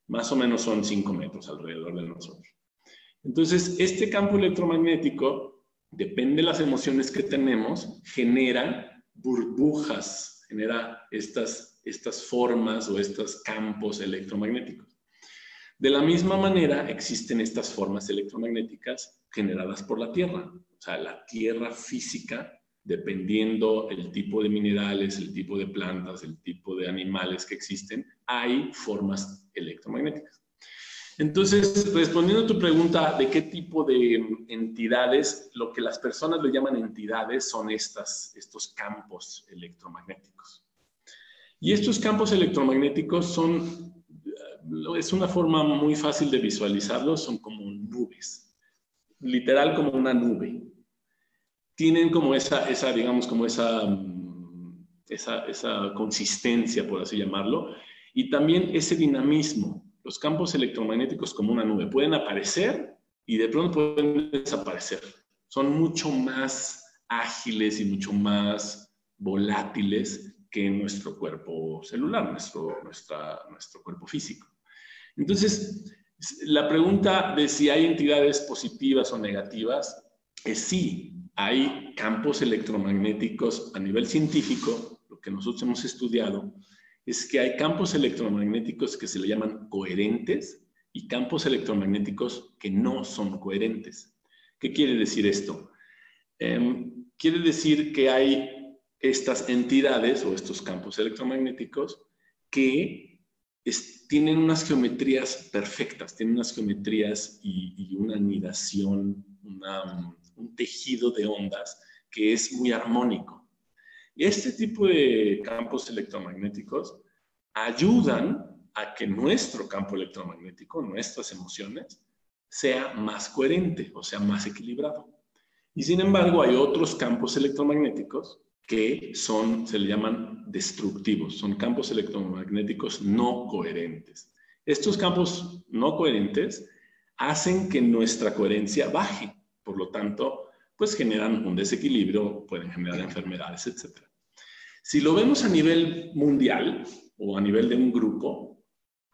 Más o menos son 5 metros alrededor de nosotros. Entonces, este campo electromagnético depende de las emociones que tenemos, genera burbujas, genera estas, estas formas o estos campos electromagnéticos. De la misma manera, existen estas formas electromagnéticas generadas por la Tierra. O sea, la Tierra física, dependiendo el tipo de minerales, el tipo de plantas, el tipo de animales que existen, hay formas electromagnéticas. Entonces, respondiendo a tu pregunta de qué tipo de entidades, lo que las personas le llaman entidades son estas, estos campos electromagnéticos. Y estos campos electromagnéticos son, es una forma muy fácil de visualizarlos, son como nubes, literal como una nube. Tienen como esa, esa digamos, como esa, esa, esa consistencia, por así llamarlo, y también ese dinamismo los campos electromagnéticos como una nube. Pueden aparecer y de pronto pueden desaparecer. Son mucho más ágiles y mucho más volátiles que nuestro cuerpo celular, nuestro, nuestra, nuestro cuerpo físico. Entonces, la pregunta de si hay entidades positivas o negativas es sí, hay campos electromagnéticos a nivel científico, lo que nosotros hemos estudiado, es que hay campos electromagnéticos que se le llaman coherentes y campos electromagnéticos que no son coherentes. ¿Qué quiere decir esto? Em, quiere decir que hay estas entidades o estos campos electromagnéticos que tienen unas geometrías perfectas, tienen unas geometrías y, una anidación, un tejido de ondas que es muy armónico. Este tipo de campos electromagnéticos ayudan a que nuestro campo electromagnético, nuestras emociones, sea más coherente, o sea, más equilibrado. Y sin embargo, hay otros campos electromagnéticos que son, se le llaman destructivos, son campos electromagnéticos no coherentes. Estos campos no coherentes hacen que nuestra coherencia baje, por lo tanto, pues generan un desequilibrio, pueden generar enfermedades, etc. Si lo vemos a nivel mundial o a nivel de un grupo,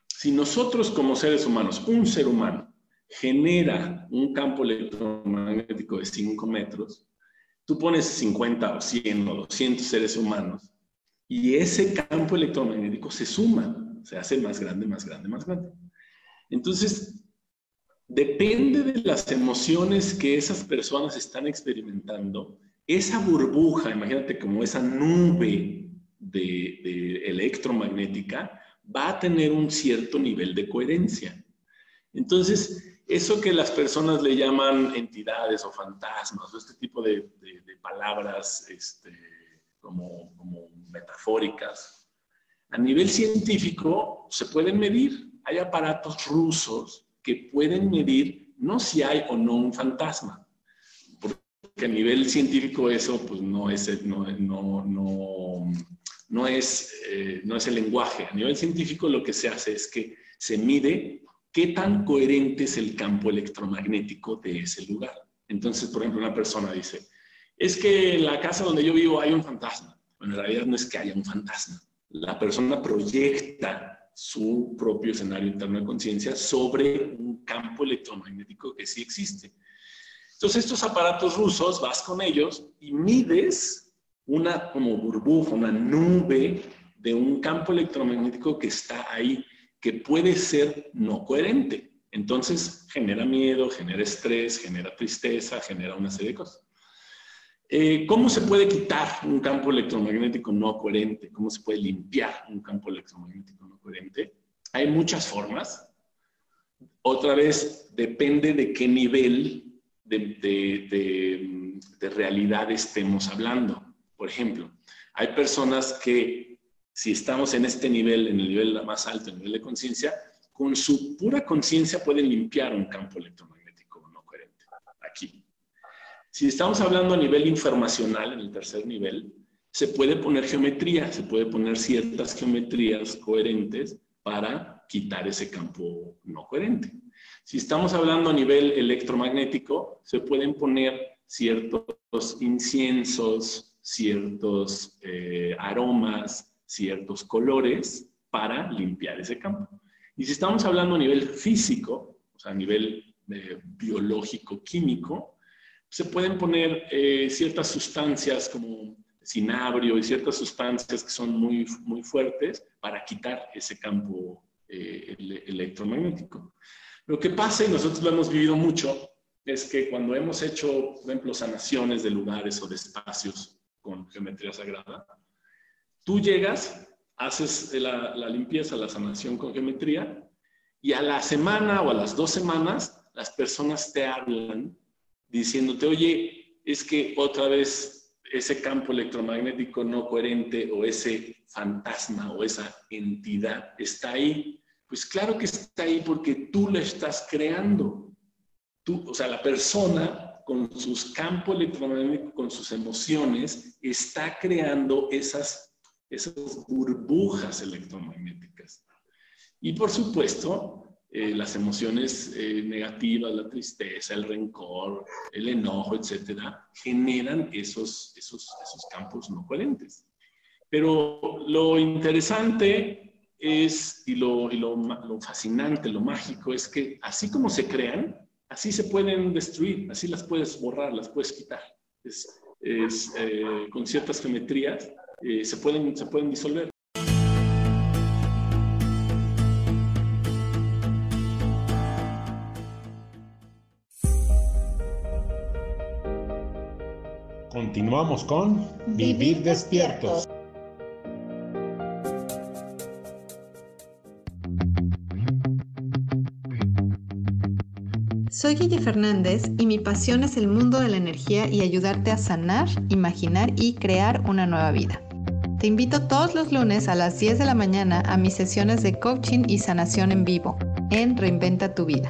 si nosotros como seres humanos, un ser humano, genera un campo electromagnético de 5 metros, tú pones 50 o 100 o 200 seres humanos y ese campo electromagnético se suma, se hace más grande, más grande, más grande. Entonces, depende de las emociones que esas personas están experimentando, esa burbuja, imagínate como esa nube de, electromagnética, va a tener un cierto nivel de coherencia. Entonces, eso que las personas le llaman entidades o fantasmas o este tipo de, palabras este, como, como metafóricas, a nivel científico se pueden medir. Hay aparatos rusos que pueden medir no si hay o no un fantasma, que a nivel científico eso pues no es, no, no, no, no es, eh, no es el lenguaje. A nivel científico lo que se hace es que se mide qué tan coherente es el campo electromagnético de ese lugar. Entonces, por ejemplo, una persona dice, es que en la casa donde yo vivo hay un fantasma. Bueno, en realidad no es que haya un fantasma. La persona proyecta su propio escenario interno de conciencia sobre un campo electromagnético que sí existe. Entonces, estos aparatos rusos, vas con ellos y mides una como burbuja, una nube de un campo electromagnético que está ahí, que puede ser no coherente. Entonces, genera miedo, genera estrés, genera tristeza, genera una serie de cosas. Eh, ¿Cómo se puede quitar un campo electromagnético no coherente? ¿Cómo se puede limpiar un campo electromagnético no coherente? Hay muchas formas. Otra vez, depende de qué nivel de, realidad estemos hablando. Por ejemplo, hay personas que si estamos en este nivel, en el nivel más alto, en el nivel de conciencia, con su pura conciencia pueden limpiar un campo electromagnético no coherente. Aquí. Si estamos hablando a nivel informacional, en el tercer nivel, se puede poner geometría, se puede poner ciertas geometrías coherentes para quitar ese campo no coherente. Si estamos hablando a nivel electromagnético, se pueden poner ciertos inciensos, ciertos eh, aromas, ciertos colores para limpiar ese campo. Y si estamos hablando a nivel físico, o sea, a nivel eh, biológico, químico, se pueden poner eh, ciertas sustancias como cinabrio y ciertas sustancias que son muy, muy fuertes para quitar ese campo electromagnético. Lo que pasa, y nosotros lo hemos vivido mucho, es que cuando hemos hecho, por ejemplo, sanaciones de lugares o de espacios con geometría sagrada, tú llegas, haces la, limpieza, la sanación con geometría, Y a la semana o a las dos semanas, las personas te hablan diciéndote, oye, es que otra vez ese campo electromagnético no coherente o ese fantasma o esa entidad está ahí. Pues claro que está ahí porque tú la estás creando. Tú, o sea, la persona con sus campos electromagnéticos, con sus emociones, está creando esas, esas burbujas electromagnéticas. Y por supuesto, eh, las emociones eh, negativas, la tristeza, el rencor, el enojo, etcétera, generan esos, esos, esos campos no coherentes. Pero lo interesante es, y, lo, y lo, lo fascinante, lo mágico, es que así como se crean, así se pueden destruir, así las puedes borrar, las puedes quitar. Es, eh, con ciertas geometrías eh, se, pueden, se pueden disolver. Continuamos con Vivir despiertos. Soy Guille Fernández y mi pasión es el mundo de la energía y ayudarte a sanar, imaginar y crear una nueva vida. Te invito todos los lunes a las 10 de la mañana a mis sesiones de coaching y sanación en vivo en Reinventa tu vida.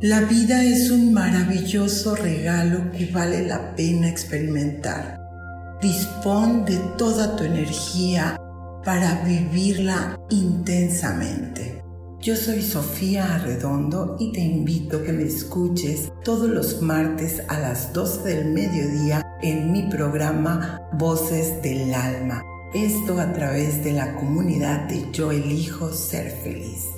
La vida es un maravilloso regalo que vale la pena experimentar. Dispón de toda tu energía para vivirla intensamente. Yo soy Sofía Arredondo y te invito a que me escuches todos los martes a las 12 del mediodía en mi programa Voces del Alma. Esto a través de la comunidad de Yo elijo ser feliz.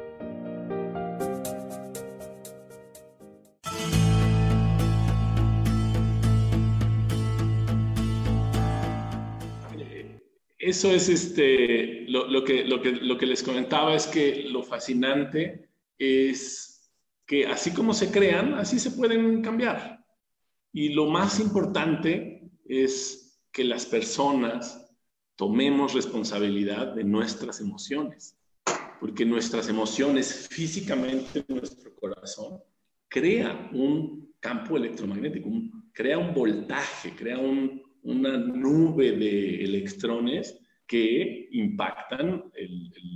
Eso es este, lo, que, lo, que, lo que les comentaba es que lo fascinante es que así como se crean, así se pueden cambiar. Y lo más importante es que las personas tomemos responsabilidad de nuestras emociones, porque nuestras emociones físicamente, nuestro corazón, crea un campo electromagnético, crea un voltaje, crea un, una nube de electrones que impactan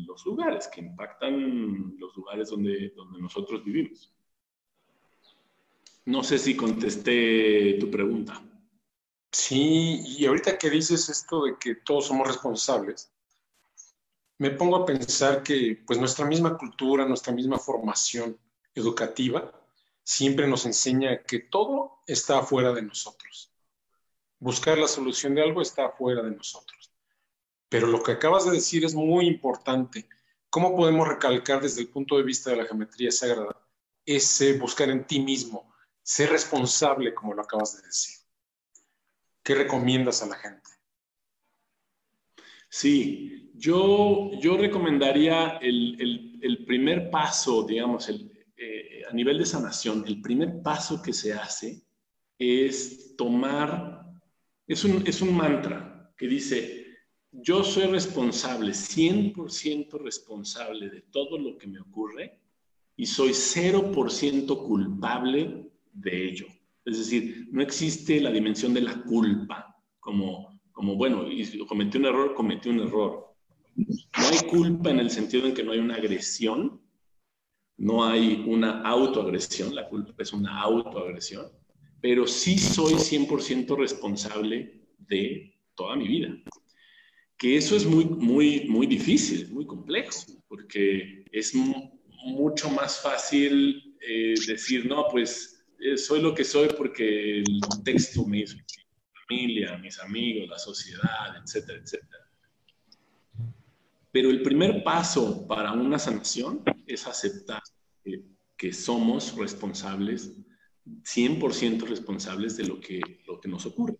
los lugares, que impactan los lugares donde, donde nosotros vivimos. No sé si contesté tu pregunta. Sí, y ahorita que dices esto de que todos somos responsables, me pongo a pensar que pues nuestra misma cultura, nuestra misma formación educativa siempre nos enseña que todo está afuera de nosotros buscar la solución de algo está fuera de nosotros. Pero lo que acabas de decir es muy importante. ¿Cómo podemos recalcar desde el punto de vista de la geometría sagrada ese buscar en ti mismo, ser responsable, como lo acabas de decir? ¿Qué recomiendas a la gente? Sí, yo, yo recomendaría el, primer paso, digamos, eh, a nivel de sanación, el primer paso que se hace es tomar es un, mantra que dice, yo soy responsable, 100% responsable de todo lo que me ocurre y soy 0% culpable de ello. Es decir, no existe la dimensión de la culpa como, como bueno, cometí un error, cometí un error. No hay culpa en el sentido en que no hay una agresión, no hay una autoagresión, la culpa es una autoagresión, pero sí soy 100% responsable de toda mi vida. Que eso es muy, muy, muy difícil, muy complejo, porque es mucho más fácil eh, decir, no, pues eh, soy lo que soy porque el contexto me mi familia, mis amigos, la sociedad, etcétera, etcétera. Pero el primer paso para una sanación es aceptar que, somos responsables, 100% responsables de lo que, lo que nos ocurre.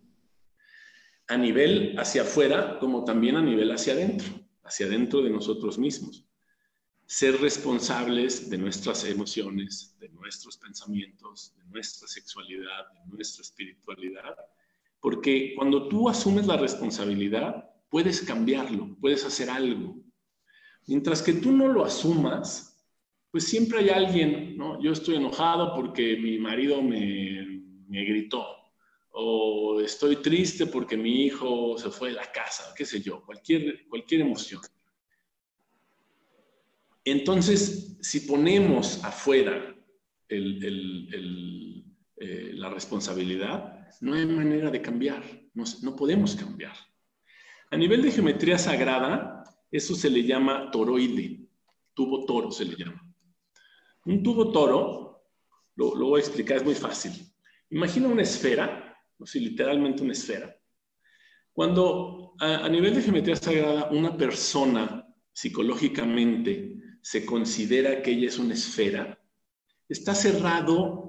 A nivel hacia afuera, como también a nivel hacia adentro, hacia adentro de nosotros mismos. Ser responsables de nuestras emociones, de nuestros pensamientos, de nuestra sexualidad, de nuestra espiritualidad, porque cuando tú asumes la responsabilidad, puedes cambiarlo, puedes hacer algo. Mientras que tú no lo asumas, pues siempre hay alguien, ¿no? Yo estoy enojado porque mi marido me, gritó, o estoy triste porque mi hijo se fue de la casa, qué sé yo, cualquier, cualquier emoción. Entonces, si ponemos afuera eh, la responsabilidad, no hay manera de cambiar, no, no podemos cambiar. A nivel de geometría sagrada, eso se le llama toroide, tubo toro se le llama. Un tubo toro, lo, voy a explicar, es muy fácil. Imagina una esfera, o sea, literalmente una esfera. Cuando a, nivel de geometría sagrada una persona psicológicamente se considera que ella es una esfera, está cerrado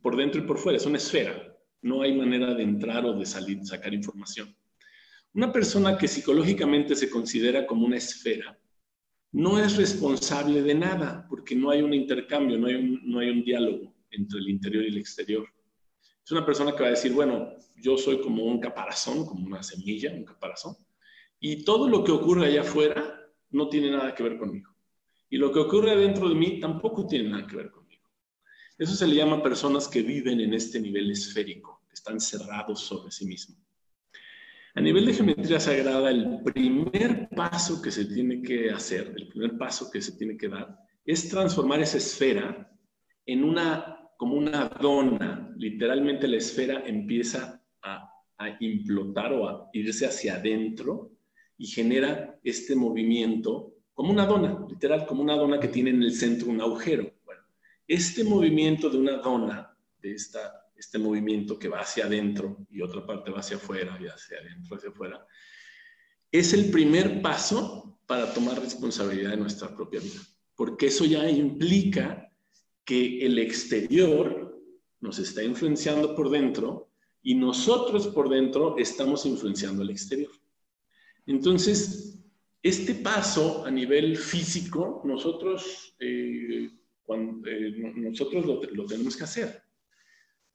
por dentro y por fuera, es una esfera. No hay manera de entrar o de salir, sacar información. Una persona que psicológicamente se considera como una esfera no es responsable de nada porque no hay un intercambio, no hay un, diálogo entre el interior y el exterior. Es una persona que va a decir, bueno, yo soy como un caparazón, como una semilla, un caparazón, y todo lo que ocurre allá afuera no tiene nada que ver conmigo. Y lo que ocurre dentro de mí tampoco tiene nada que ver conmigo. Eso se le llama personas que viven en este nivel esférico, que están cerrados sobre sí mismos. A nivel de geometría sagrada, el primer paso que se tiene que hacer, el primer paso que se tiene que dar, es transformar esa esfera en una, como una dona. Literalmente la esfera empieza a, a implotar o a irse hacia adentro y genera este movimiento como una dona, literal, como una dona que tiene en el centro un agujero. Bueno, este movimiento de una dona, de esta este movimiento que va hacia adentro y otra parte va hacia afuera y hacia adentro, hacia afuera, es el primer paso para tomar responsabilidad de nuestra propia vida, porque eso ya implica que el exterior nos está influenciando por dentro y nosotros por dentro estamos influenciando al exterior. Entonces, este paso a nivel físico, nosotros, eh, eh, nosotros lo tenemos que hacer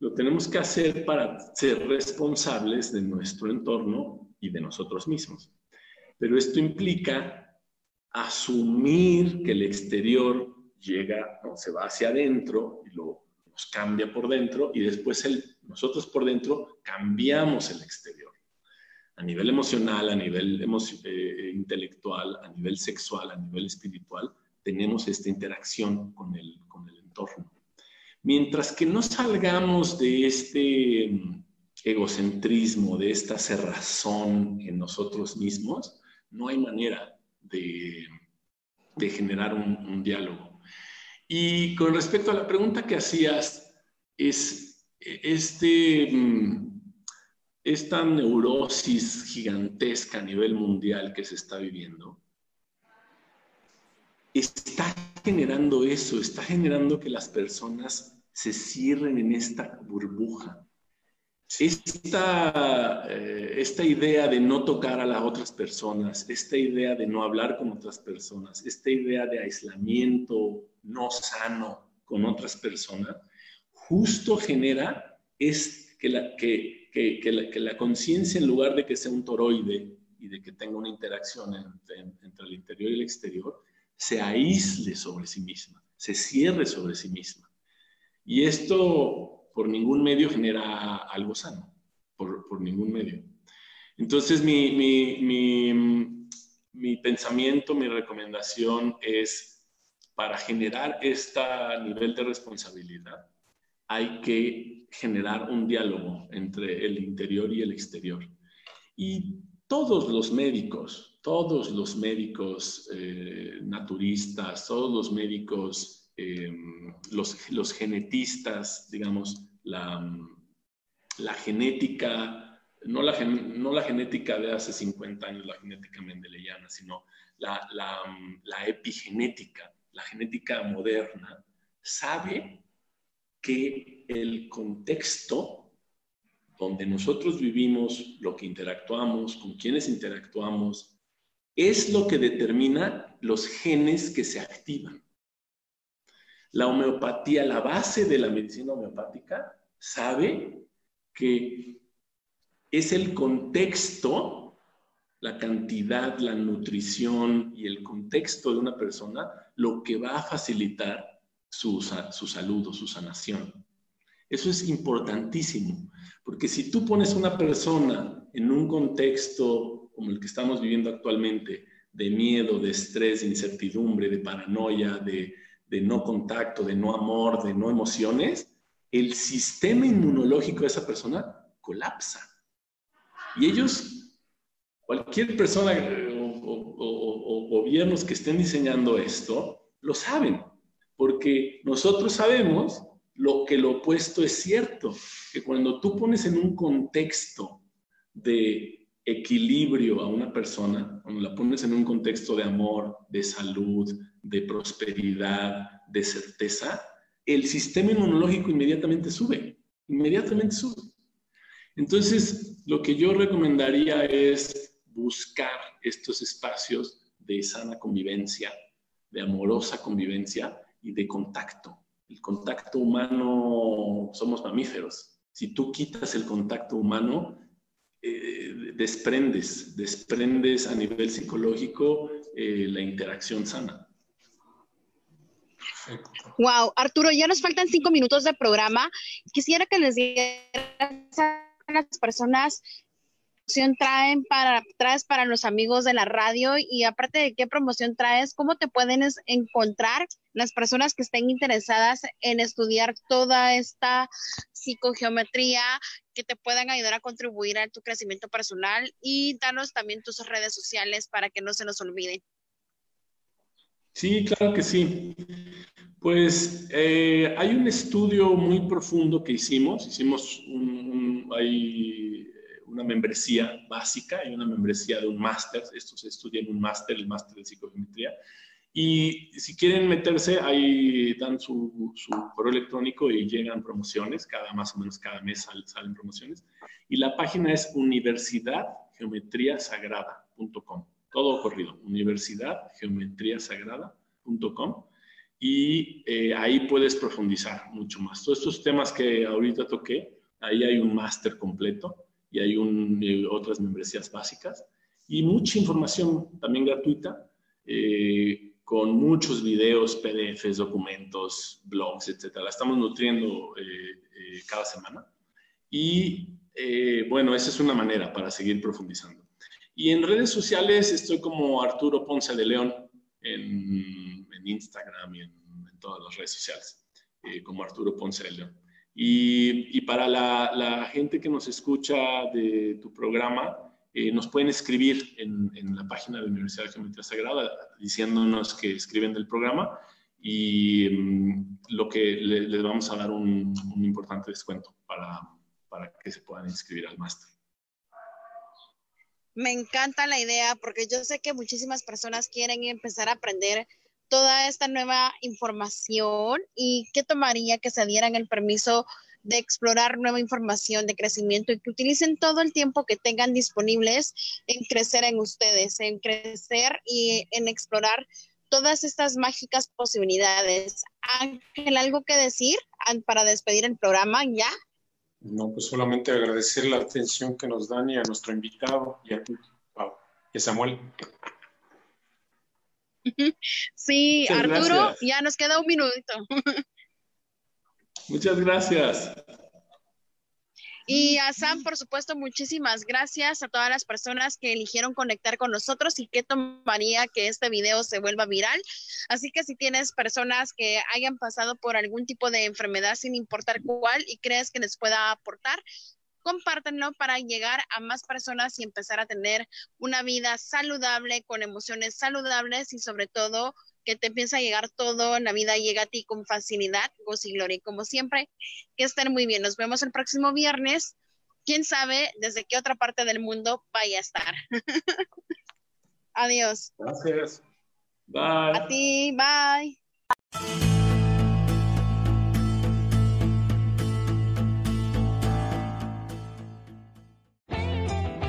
lo tenemos que hacer para ser responsables de nuestro entorno y de nosotros mismos. Pero esto implica asumir que el exterior llega, se va hacia adentro y lo, nos cambia por dentro y después el, nosotros por dentro cambiamos el exterior. A nivel emocional, a nivel eh, intelectual, a nivel sexual, a nivel espiritual, tenemos esta interacción con el, con el entorno. Mientras que no salgamos de este mm, egocentrismo, de esta cerrazón en nosotros mismos, no hay manera de, generar un, diálogo. Y con respecto a la pregunta que hacías, es este, mm, esta neurosis gigantesca a nivel mundial que se está viviendo, está generando eso, está generando que las personas se cierren en esta burbuja. Esta, eh, esta idea de no tocar a las otras personas, esta idea de no hablar con otras personas, esta idea de aislamiento no sano con otras personas, justo genera es que la, que, que, que la, que la conciencia en lugar de que sea un toroide y de que tenga una interacción entre el interior y el exterior, se aísle sobre sí misma, se cierre sobre sí misma. Y esto por ningún medio genera algo sano, por, por ningún medio. Entonces mi, mi, mi, mi pensamiento, mi recomendación es para generar este nivel de responsabilidad, hay que generar un diálogo entre el interior y el exterior. Y todos los médicos, todos los médicos eh, naturistas, todos los médicos, em, los, genetistas, digamos, la, la genética, no la, no la, genética de hace 50 años, la genética mendeleana, sino la, la epigenética, la genética moderna, sabe que el contexto donde nosotros vivimos, lo que interactuamos, con quienes interactuamos, es lo que determina los genes que se activan. La homeopatía, la base de la medicina homeopática, sabe que es el contexto, la cantidad, la nutrición y el contexto de una persona lo que va a facilitar su, salud o su sanación. Eso es importantísimo, porque si tú pones una persona en un contexto como el que estamos viviendo actualmente, de miedo, de estrés, de incertidumbre, de paranoia, de, de no contacto, de no amor, de no emociones, el sistema inmunológico de esa persona colapsa. Y ellos, cualquier persona eh, o, o, gobiernos que estén diseñando esto, lo saben porque nosotros sabemos lo que lo opuesto es cierto, que cuando tú pones en un contexto de equilibrio a una persona, cuando la pones en un contexto de amor, de salud, de prosperidad, de certeza, el sistema inmunológico inmediatamente sube, inmediatamente sube. Entonces, lo que yo recomendaría es buscar estos espacios de sana convivencia, de amorosa convivencia, y de contacto. El contacto humano, somos mamíferos. Si tú quitas el contacto humano, eh, desprendes, desprendes a nivel psicológico eh, la interacción sana. Wow, Arturo, ya nos faltan cinco minutos de programa. Quisiera que les dieras a las personas traen para, traes para los amigos de la radio y aparte de qué promoción traes, cómo te pueden encontrar las personas que estén interesadas en estudiar toda esta psicogeometría que te puedan ayudar a contribuir a tu crecimiento personal y danos también tus redes sociales para que no se nos olviden. Sí, claro que sí. Pues eh, hay un estudio muy profundo que hicimos, hicimos un, hay una membresía básica y una membresía de un máster. Esto se estudia en un máster, el máster de psicogeometría. Y si quieren meterse, ahí dan su, correo electrónico y llegan promociones, cada más o menos cada mes salen, promociones. Y la página es universidadgeometriasagrada.com. Todo corrido, universidadgeometriasagrada.com. Y eh, ahí puedes profundizar mucho más. Todos estos temas que ahorita toqué, ahí hay un máster completo y hay un, eh, otras membresías básicas y mucha información también gratuita eh, con muchos videos, PDFs, documentos, blogs, etcétera. La estamos nutriendo eh, cada semana y bueno, esa es una manera para seguir profundizando. Y en redes sociales estoy como Arturo Ponce de León en, en Instagram y en, en, todas las redes sociales, como Arturo Ponce de León. Y, para la, gente que nos escucha de tu programa, eh, nos pueden escribir en, la página de la Universidad de Geometría Sagrada diciéndonos que escriben del programa y mm, lo que les vamos a dar un, un importante descuento para, para que se puedan inscribir al máster. Me encanta la idea porque yo sé que muchísimas personas quieren empezar a aprender toda esta nueva información y qué tomaría que se dieran el permiso de explorar nueva información de crecimiento y que utilicen todo el tiempo que tengan disponibles en crecer en ustedes, en crecer y en explorar todas estas mágicas posibilidades. Ángel, ¿algo que decir para despedir el programa ya? No, pues solamente agradecer la atención que nos dan y a nuestro invitado y a ti, y Samuel. Sí, Arturo, ya nos queda un minuto. Muchas gracias. Y a Sam, por supuesto, muchísimas gracias a todas las personas que eligieron conectar con nosotros y que tomaría que este video se vuelva viral. Así que si tienes personas que hayan pasado por algún tipo de enfermedad, sin importar cuál, y crees que les pueda aportar, compártanlo para llegar a más personas y empezar a tener una vida saludable, con emociones saludables y sobre todo que te empieza a llegar todo en la vida, llega a ti con facilidad, gozo y gloria. Y como siempre, que estén muy bien. Nos vemos el próximo viernes. Quién sabe desde qué otra parte del mundo vaya a estar. Adiós. Gracias. Bye. A ti, bye.